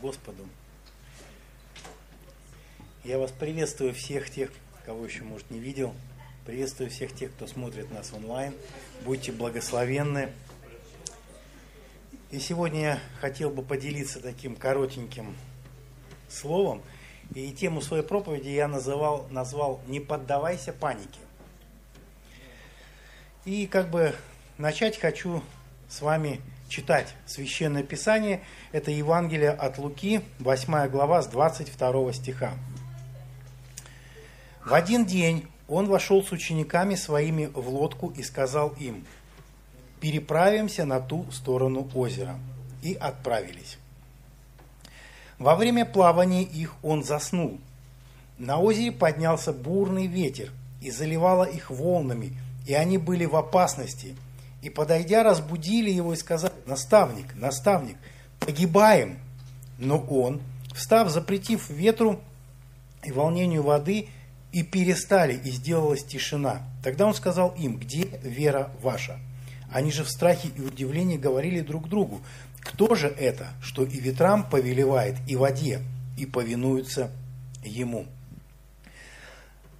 Господу. Я вас приветствую всех тех, кого еще, может, не видел. Приветствую всех тех, кто смотрит нас онлайн. Будьте благословенны. И сегодня я хотел бы поделиться таким коротеньким словом. И тему своей проповеди я называл, назвал «Не поддавайся панике». И как бы начать хочу с вами читать Священное Писание. Это Евангелие от Луки, 8 глава, с 22 стиха. В один день он вошел с учениками своими в лодку и сказал им, «Переправимся на ту сторону озера». И отправились. Во время плавания их он заснул. На озере поднялся бурный ветер и заливало их волнами, и они были в опасности – и, подойдя, разбудили его и сказали, наставник, наставник, погибаем. Но он, встав, запретив ветру и волнению воды, и перестали, и сделалась тишина. Тогда он сказал им, где вера ваша? Они же в страхе и удивлении говорили друг другу, кто же это, что и ветрам повелевает, и воде, и повинуются ему?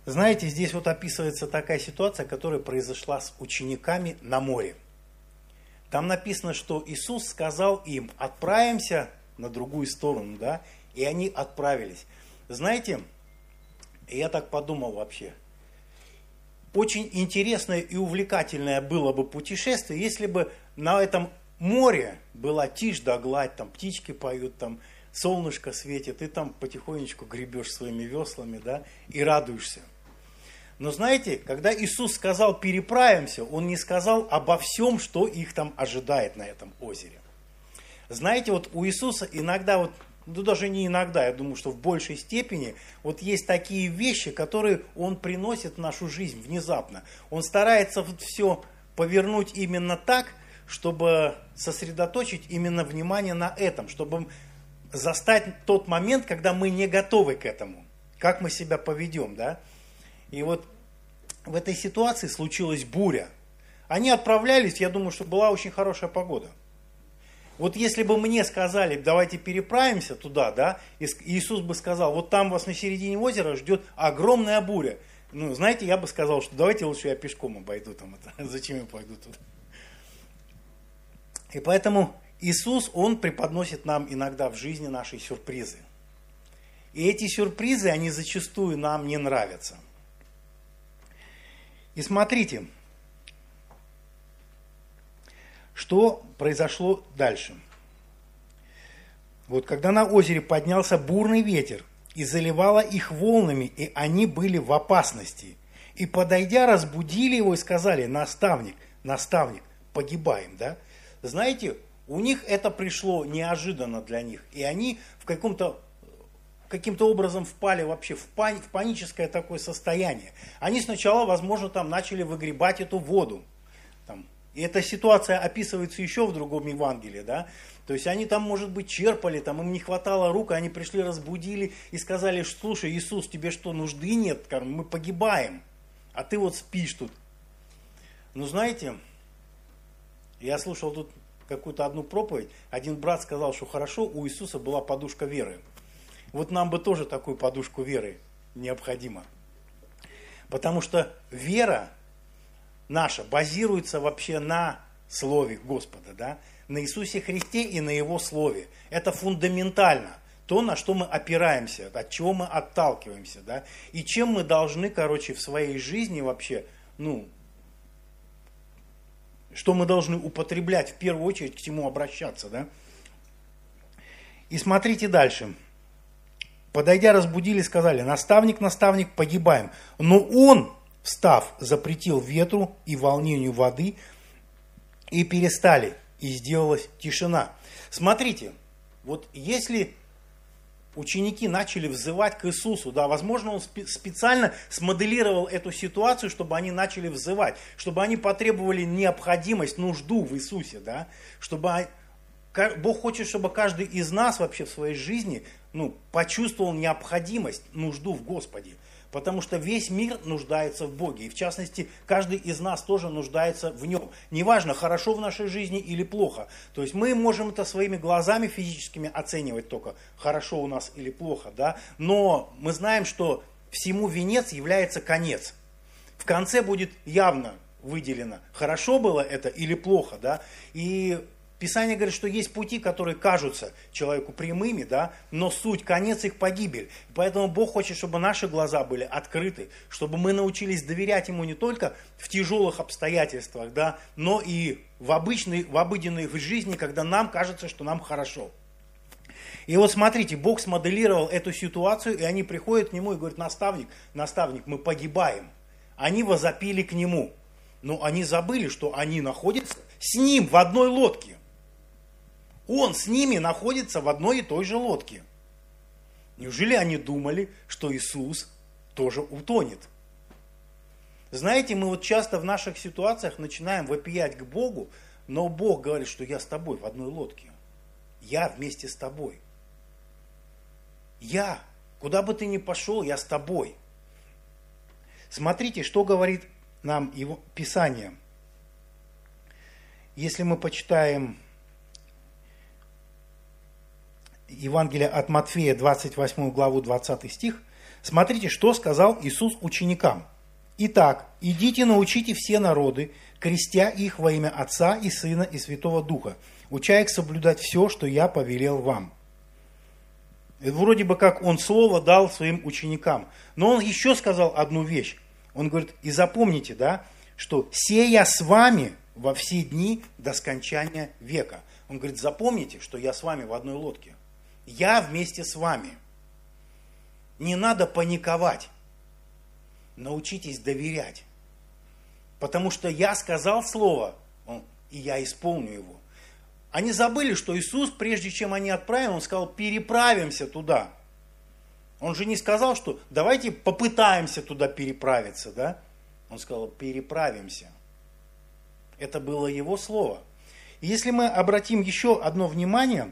Знаете, здесь вот описывается такая ситуация, которая произошла с учениками на море. Там написано, что Иисус сказал им, отправимся на другую сторону, да, и они отправились. Знаете, я так подумал вообще, очень интересное и увлекательное было бы путешествие, если бы на этом море была тишь да гладь, там птички поют, там солнышко светит, ты там потихонечку гребешь своими веслами, да, и радуешься. Но знаете, когда Иисус сказал переправимся, Он не сказал обо всем, что их там ожидает на этом озере. Знаете, вот у Иисуса иногда, вот, ну даже не иногда, я думаю, что в большей степени, вот есть такие вещи, которые Он приносит в нашу жизнь внезапно. Он старается вот все повернуть именно так, чтобы сосредоточить именно внимание на этом, чтобы застать тот момент, когда мы не готовы к этому, как мы себя поведем, да. И вот в этой ситуации случилась буря. Они отправлялись, я думаю, что была очень хорошая погода. Вот если бы мне сказали, давайте переправимся туда, да, Иисус бы сказал, вот там вас на середине озера ждет огромная буря. Ну, знаете, я бы сказал, что давайте лучше я пешком обойду там это. Зачем я пойду туда? И поэтому Иисус, Он преподносит нам иногда в жизни наши сюрпризы. И эти сюрпризы, они зачастую нам не нравятся – и смотрите, что произошло дальше. Вот когда на озере поднялся бурный ветер и заливало их волнами, и они были в опасности. И подойдя, разбудили его и сказали, наставник, наставник, погибаем, да? Знаете, у них это пришло неожиданно для них, и они в каком-то каким-то образом впали вообще в, пани, в паническое такое состояние. Они сначала, возможно, там начали выгребать эту воду. Там, и эта ситуация описывается еще в другом Евангелии, да. То есть они там, может быть, черпали, там им не хватало рук, они пришли, разбудили и сказали, слушай, Иисус, тебе что, нужды нет? Мы погибаем, а ты вот спишь тут. Ну, знаете, я слушал тут какую-то одну проповедь, один брат сказал, что хорошо, у Иисуса была подушка веры. Вот нам бы тоже такую подушку веры необходимо. Потому что вера наша базируется вообще на Слове Господа, да? на Иисусе Христе и на Его Слове. Это фундаментально. То, на что мы опираемся, от чего мы отталкиваемся. Да? И чем мы должны, короче, в своей жизни вообще, ну, что мы должны употреблять в первую очередь, к чему обращаться. Да? И смотрите дальше. Подойдя, разбудили, сказали, наставник, наставник, погибаем. Но он, встав, запретил ветру и волнению воды, и перестали, и сделалась тишина. Смотрите, вот если ученики начали взывать к Иисусу, да, возможно, он специально смоделировал эту ситуацию, чтобы они начали взывать, чтобы они потребовали необходимость, нужду в Иисусе, да, чтобы Бог хочет, чтобы каждый из нас вообще в своей жизни ну, почувствовал необходимость, нужду в Господе. Потому что весь мир нуждается в Боге. И в частности, каждый из нас тоже нуждается в нем. Неважно, хорошо в нашей жизни или плохо. То есть мы можем это своими глазами физическими оценивать только, хорошо у нас или плохо. Да? Но мы знаем, что всему венец является конец. В конце будет явно выделено, хорошо было это или плохо. Да? И Писание говорит, что есть пути, которые кажутся человеку прямыми, да, но суть, конец их погибель. Поэтому Бог хочет, чтобы наши глаза были открыты, чтобы мы научились доверять Ему не только в тяжелых обстоятельствах, да, но и в обычной, в обыденной жизни, когда нам кажется, что нам хорошо. И вот смотрите, Бог смоделировал эту ситуацию, и они приходят к Нему и говорят, наставник, наставник, мы погибаем. Они возопили к Нему. Но они забыли, что они находятся с Ним в одной лодке. Он с ними находится в одной и той же лодке. Неужели они думали, что Иисус тоже утонет? Знаете, мы вот часто в наших ситуациях начинаем вопиять к Богу, но Бог говорит, что я с тобой в одной лодке. Я вместе с тобой. Я. Куда бы ты ни пошел, я с тобой. Смотрите, что говорит нам его Писание. Если мы почитаем Евангелия от Матфея, 28 главу, 20 стих, смотрите, что сказал Иисус ученикам. «Итак, идите научите все народы, крестя их во имя Отца и Сына и Святого Духа, уча их соблюдать все, что я повелел вам». Это вроде бы как он слово дал своим ученикам. Но он еще сказал одну вещь. Он говорит, и запомните, да, что «сея с вами во все дни до скончания века». Он говорит, запомните, что я с вами в одной лодке. Я вместе с вами. Не надо паниковать. Научитесь доверять. Потому что я сказал слово, и я исполню его. Они забыли, что Иисус, прежде чем они отправили, Он сказал, переправимся туда. Он же не сказал, что давайте попытаемся туда переправиться, да? Он сказал, переправимся. Это было его слово. И если мы обратим еще одно внимание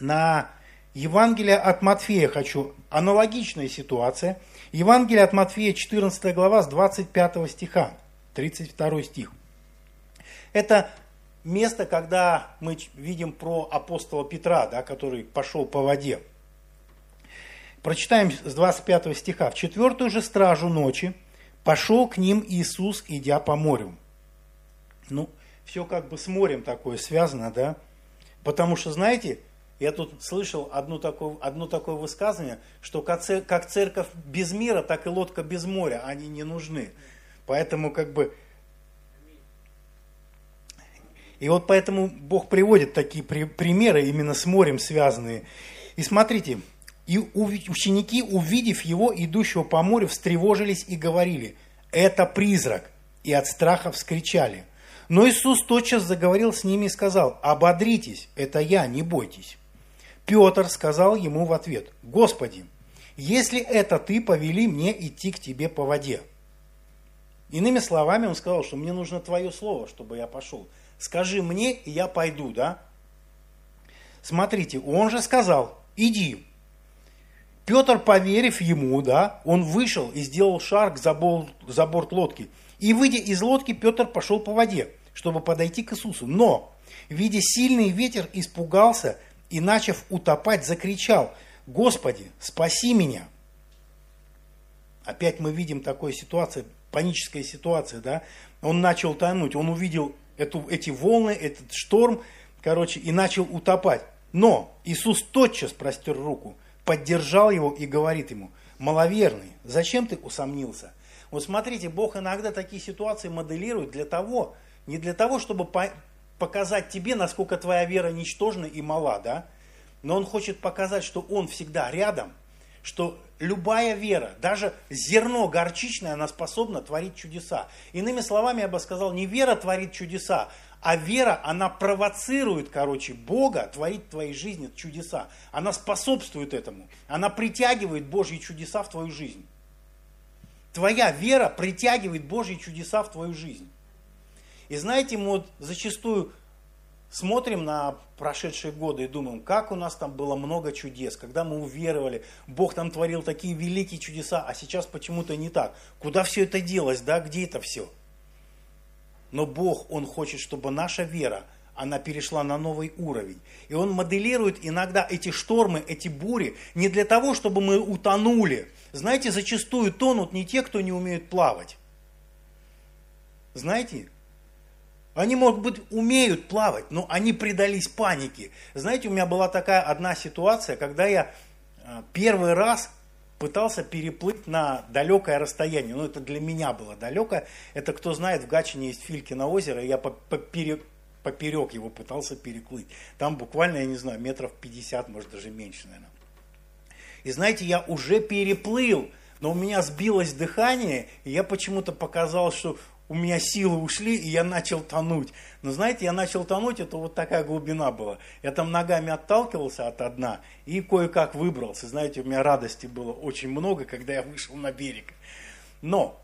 на Евангелие от Матфея хочу. Аналогичная ситуация. Евангелие от Матфея, 14 глава, с 25 стиха, 32 стих. Это место, когда мы видим про апостола Петра, да, который пошел по воде. Прочитаем с 25 стиха. «В четвертую же стражу ночи пошел к ним Иисус, идя по морю». Ну, все как бы с морем такое связано, да? Потому что, знаете, я тут слышал одно такое, одно такое высказывание, что как церковь без мира, так и лодка без моря, они не нужны. Поэтому как бы... И вот поэтому Бог приводит такие примеры именно с морем связанные. И смотрите, и ученики, увидев его, идущего по морю, встревожились и говорили, это призрак, и от страха вскричали. Но Иисус тотчас заговорил с ними и сказал, ободритесь, это я, не бойтесь. Петр сказал ему в ответ, «Господи, если это ты, повели мне идти к тебе по воде». Иными словами, он сказал, что мне нужно твое слово, чтобы я пошел. Скажи мне, и я пойду, да? Смотрите, он же сказал, иди. Петр, поверив ему, да, он вышел и сделал шаг за борт, за борт лодки. И выйдя из лодки, Петр пошел по воде, чтобы подойти к Иисусу. Но, видя сильный ветер, испугался и, начав утопать, закричал, «Господи, спаси меня!» Опять мы видим такую ситуацию, паническая ситуация, да? Он начал тонуть, он увидел эту, эти волны, этот шторм, короче, и начал утопать. Но Иисус тотчас простер руку, поддержал его и говорит ему, маловерный, зачем ты усомнился? Вот смотрите, Бог иногда такие ситуации моделирует для того, не для того, чтобы показать тебе, насколько твоя вера ничтожна и мала, да? Но он хочет показать, что он всегда рядом, что любая вера, даже зерно горчичное, она способна творить чудеса. Иными словами, я бы сказал, не вера творит чудеса, а вера, она провоцирует, короче, Бога творить в твоей жизни чудеса. Она способствует этому. Она притягивает Божьи чудеса в твою жизнь. Твоя вера притягивает Божьи чудеса в твою жизнь. И знаете, мы вот зачастую смотрим на прошедшие годы и думаем, как у нас там было много чудес, когда мы уверовали, Бог там творил такие великие чудеса, а сейчас почему-то не так. Куда все это делось, да, где это все? Но Бог, Он хочет, чтобы наша вера, она перешла на новый уровень. И Он моделирует иногда эти штормы, эти бури не для того, чтобы мы утонули. Знаете, зачастую тонут не те, кто не умеют плавать. Знаете, они, может быть, умеют плавать, но они предались панике. Знаете, у меня была такая одна ситуация, когда я э, первый раз пытался переплыть на далекое расстояние. Ну, это для меня было далекое. Это, кто знает, в Гатчине есть Филькино озеро, и я поперек, поперек его пытался переплыть. Там буквально, я не знаю, метров 50, может, даже меньше, наверное. И знаете, я уже переплыл, но у меня сбилось дыхание, и я почему-то показал, что у меня силы ушли, и я начал тонуть. Но знаете, я начал тонуть, это вот такая глубина была. Я там ногами отталкивался от дна и кое-как выбрался. Знаете, у меня радости было очень много, когда я вышел на берег. Но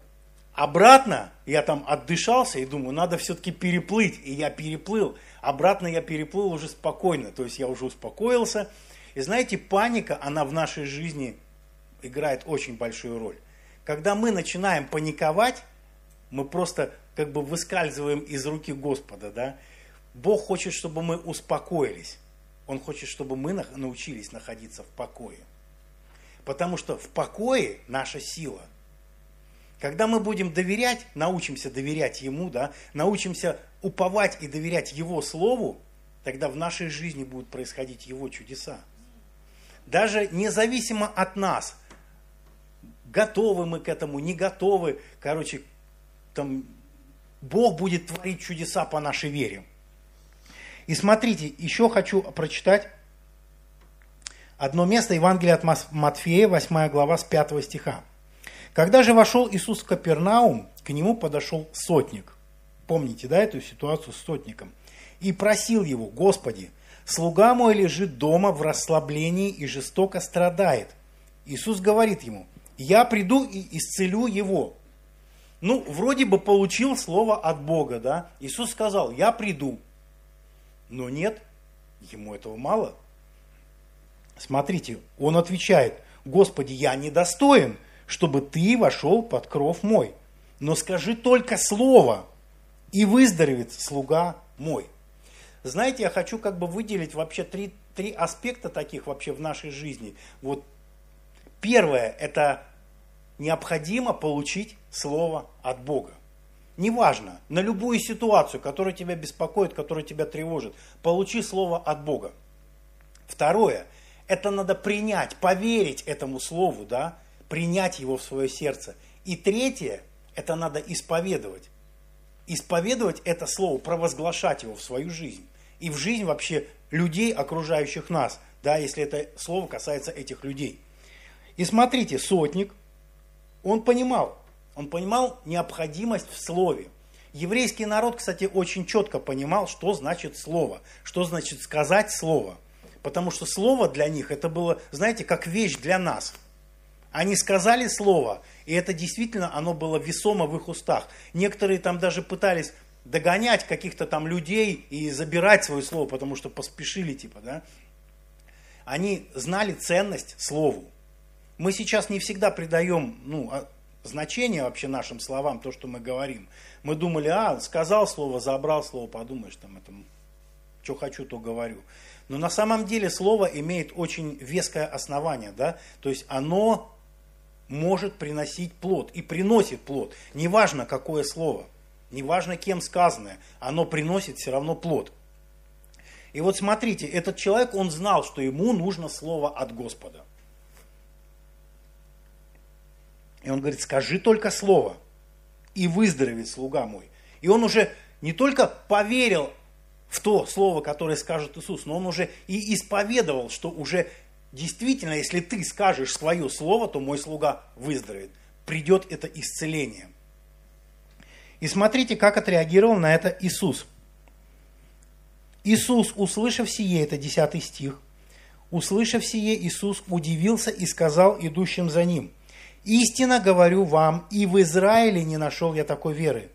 обратно я там отдышался и думаю, надо все-таки переплыть. И я переплыл. Обратно я переплыл уже спокойно, то есть я уже успокоился. И знаете, паника, она в нашей жизни играет очень большую роль. Когда мы начинаем паниковать, мы просто как бы выскальзываем из руки Господа, да. Бог хочет, чтобы мы успокоились. Он хочет, чтобы мы научились находиться в покое. Потому что в покое наша сила. Когда мы будем доверять, научимся доверять Ему, да, научимся уповать и доверять Его Слову, тогда в нашей жизни будут происходить Его чудеса. Даже независимо от нас, готовы мы к этому, не готовы, короче, там Бог будет творить чудеса по нашей вере. И смотрите, еще хочу прочитать одно место Евангелия от Матфея, 8 глава, с 5 стиха. Когда же вошел Иисус в Капернаум, к нему подошел сотник. Помните, да, эту ситуацию с сотником? И просил его, Господи, слуга мой лежит дома в расслаблении и жестоко страдает. Иисус говорит ему, я приду и исцелю его. Ну, вроде бы получил слово от Бога, да? Иисус сказал, я приду. Но нет, ему этого мало. Смотрите, он отвечает, Господи, я недостоин, чтобы ты вошел под кров мой. Но скажи только слово, и выздоровеет слуга мой. Знаете, я хочу как бы выделить вообще три, три аспекта таких вообще в нашей жизни. Вот первое, это необходимо получить слово от Бога. Неважно, на любую ситуацию, которая тебя беспокоит, которая тебя тревожит, получи слово от Бога. Второе, это надо принять, поверить этому слову, да, принять его в свое сердце. И третье, это надо исповедовать. Исповедовать это слово, провозглашать его в свою жизнь. И в жизнь вообще людей, окружающих нас, да, если это слово касается этих людей. И смотрите, сотник, он понимал, он понимал необходимость в слове. Еврейский народ, кстати, очень четко понимал, что значит слово, что значит сказать слово. Потому что слово для них это было, знаете, как вещь для нас. Они сказали слово, и это действительно, оно было весомо в их устах. Некоторые там даже пытались догонять каких-то там людей и забирать свое слово, потому что поспешили, типа, да. Они знали ценность слову мы сейчас не всегда придаем ну, а, значение вообще нашим словам, то, что мы говорим. Мы думали, а, сказал слово, забрал слово, подумаешь, там, это, что хочу, то говорю. Но на самом деле слово имеет очень веское основание, да, то есть оно может приносить плод и приносит плод. Неважно, какое слово, неважно, кем сказанное, оно приносит все равно плод. И вот смотрите, этот человек, он знал, что ему нужно слово от Господа. И он говорит, скажи только слово, и выздоровеет слуга мой. И он уже не только поверил в то слово, которое скажет Иисус, но он уже и исповедовал, что уже действительно, если ты скажешь свое слово, то мой слуга выздоровеет. Придет это исцеление. И смотрите, как отреагировал на это Иисус. Иисус, услышав сие, это 10 стих, услышав сие, Иисус удивился и сказал идущим за ним – Истинно говорю вам, и в Израиле не нашел я такой веры.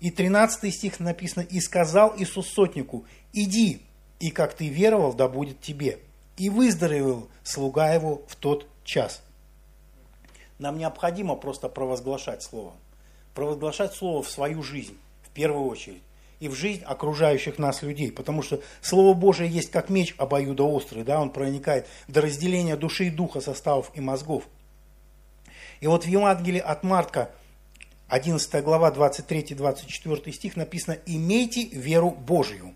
И 13 стих написано, «И сказал Иисус сотнику, иди, и как ты веровал, да будет тебе». И выздоровел слуга его в тот час. Нам необходимо просто провозглашать Слово. Провозглашать Слово в свою жизнь, в первую очередь и в жизнь окружающих нас людей. Потому что Слово Божие есть как меч обоюдоострый, да, он проникает до разделения души и духа, составов и мозгов. И вот в Евангелии от Марка, 11 глава, 23-24 стих написано «Имейте веру Божию,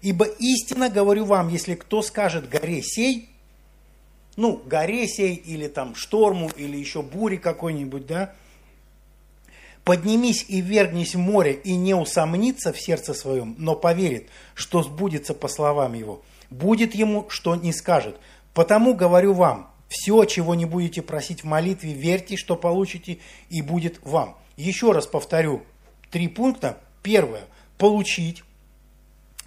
ибо истинно говорю вам, если кто скажет горе сей, ну, горе сей или там шторму, или еще буре какой-нибудь, да, Поднимись и вергнись в море, и не усомнится в сердце своем, но поверит, что сбудется по словам его. Будет ему, что не скажет. Потому говорю вам, все, чего не будете просить в молитве, верьте, что получите, и будет вам. Еще раз повторю, три пункта. Первое, получить.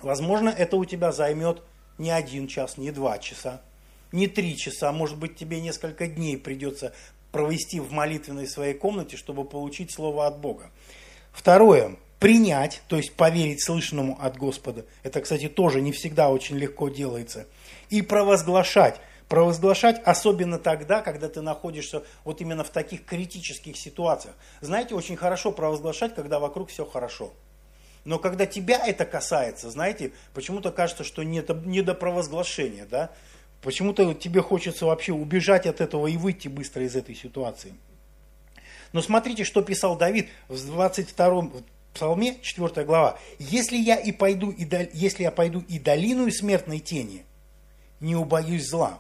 Возможно, это у тебя займет не один час, не два часа, не три часа, может быть, тебе несколько дней придется провести в молитвенной своей комнате, чтобы получить слово от Бога. Второе. Принять, то есть поверить слышанному от Господа. Это, кстати, тоже не всегда очень легко делается. И провозглашать. Провозглашать особенно тогда, когда ты находишься вот именно в таких критических ситуациях. Знаете, очень хорошо провозглашать, когда вокруг все хорошо. Но когда тебя это касается, знаете, почему-то кажется, что не до, не до провозглашения, да? Почему-то тебе хочется вообще убежать от этого и выйти быстро из этой ситуации. Но смотрите, что писал Давид в 22 псалме, 4 глава. «Если я, и пойду, и дол... Если я пойду и долину и смертной тени, не убоюсь зла,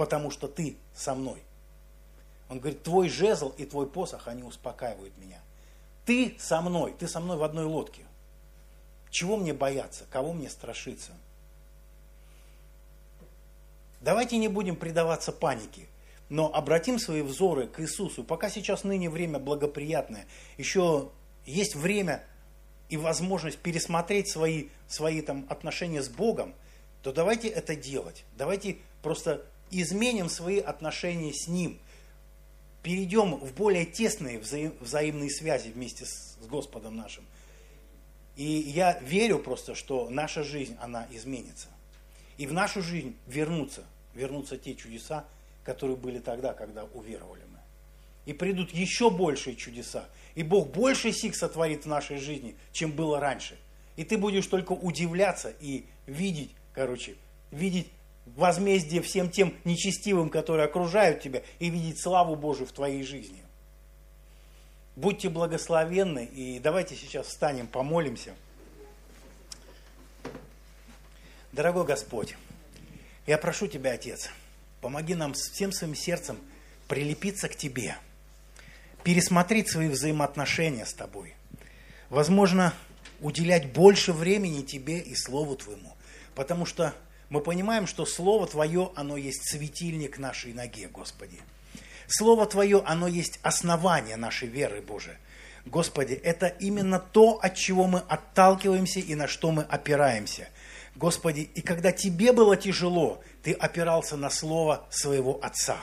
потому что ты со мной». Он говорит, твой жезл и твой посох, они успокаивают меня. Ты со мной, ты со мной в одной лодке. Чего мне бояться, кого мне страшиться? Давайте не будем предаваться панике, но обратим свои взоры к Иисусу. Пока сейчас ныне время благоприятное, еще есть время и возможность пересмотреть свои, свои там, отношения с Богом, то давайте это делать. Давайте просто изменим свои отношения с Ним. Перейдем в более тесные взаим, взаимные связи вместе с, с Господом нашим. И я верю просто, что наша жизнь, она изменится и в нашу жизнь вернутся, вернутся те чудеса, которые были тогда, когда уверовали мы. И придут еще большие чудеса. И Бог больше сих сотворит в нашей жизни, чем было раньше. И ты будешь только удивляться и видеть, короче, видеть возмездие всем тем нечестивым, которые окружают тебя, и видеть славу Божию в твоей жизни. Будьте благословенны, и давайте сейчас встанем, помолимся. Дорогой Господь, я прошу Тебя, Отец, помоги нам всем своим сердцем прилепиться к Тебе, пересмотреть свои взаимоотношения с Тобой. Возможно, уделять больше времени Тебе и Слову Твоему, потому что мы понимаем, что Слово Твое, оно есть светильник нашей ноге, Господи. Слово Твое, оно есть основание нашей веры, Боже. Господи, это именно то, от чего мы отталкиваемся и на что мы опираемся – Господи, и когда тебе было тяжело, ты опирался на слово своего Отца.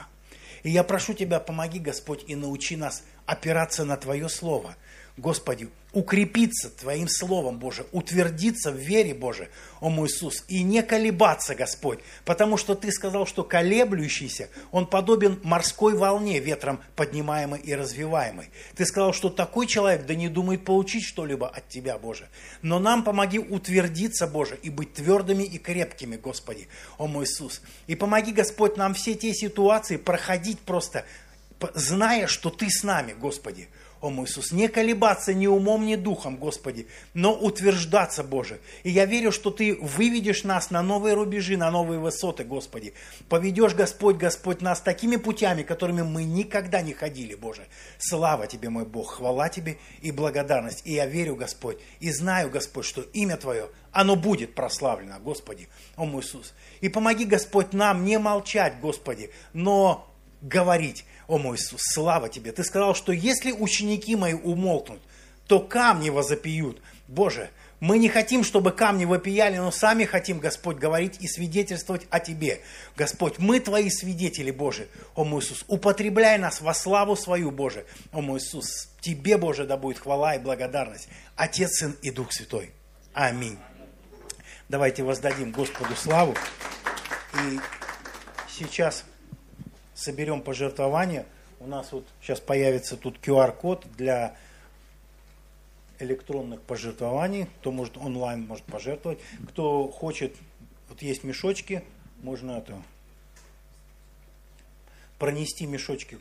И я прошу Тебя, помоги, Господь, и научи нас опираться на Твое Слово – Господи, укрепиться Твоим Словом, Боже, утвердиться в вере, Боже, о мой Иисус, и не колебаться, Господь, потому что Ты сказал, что колеблющийся, он подобен морской волне, ветром поднимаемой и развиваемой. Ты сказал, что такой человек да не думает получить что-либо от Тебя, Боже. Но нам помоги утвердиться, Боже, и быть твердыми и крепкими, Господи, о мой Иисус. И помоги, Господь, нам все те ситуации проходить просто, зная, что Ты с нами, Господи о мой Иисус, не колебаться ни умом, ни духом, Господи, но утверждаться, Боже. И я верю, что Ты выведешь нас на новые рубежи, на новые высоты, Господи. Поведешь, Господь, Господь, нас такими путями, которыми мы никогда не ходили, Боже. Слава Тебе, мой Бог, хвала Тебе и благодарность. И я верю, Господь, и знаю, Господь, что имя Твое, оно будет прославлено, Господи, о мой Иисус. И помоги, Господь, нам не молчать, Господи, но говорить, о мой Иисус, слава Тебе. Ты сказал, что если ученики мои умолкнут, то камни возопьют. Боже, Мы не хотим, чтобы камни вопияли, но сами хотим, Господь, говорить и свидетельствовать о Тебе. Господь, мы Твои свидетели, Боже. О мой Иисус, употребляй нас во славу свою, Боже. О мой Иисус, Тебе, Боже, да будет хвала и благодарность. Отец, Сын и Дух Святой. Аминь. Давайте воздадим Господу славу. И сейчас соберем пожертвования. У нас вот сейчас появится тут QR-код для электронных пожертвований, кто может онлайн может пожертвовать, кто хочет, вот есть мешочки, можно это пронести мешочки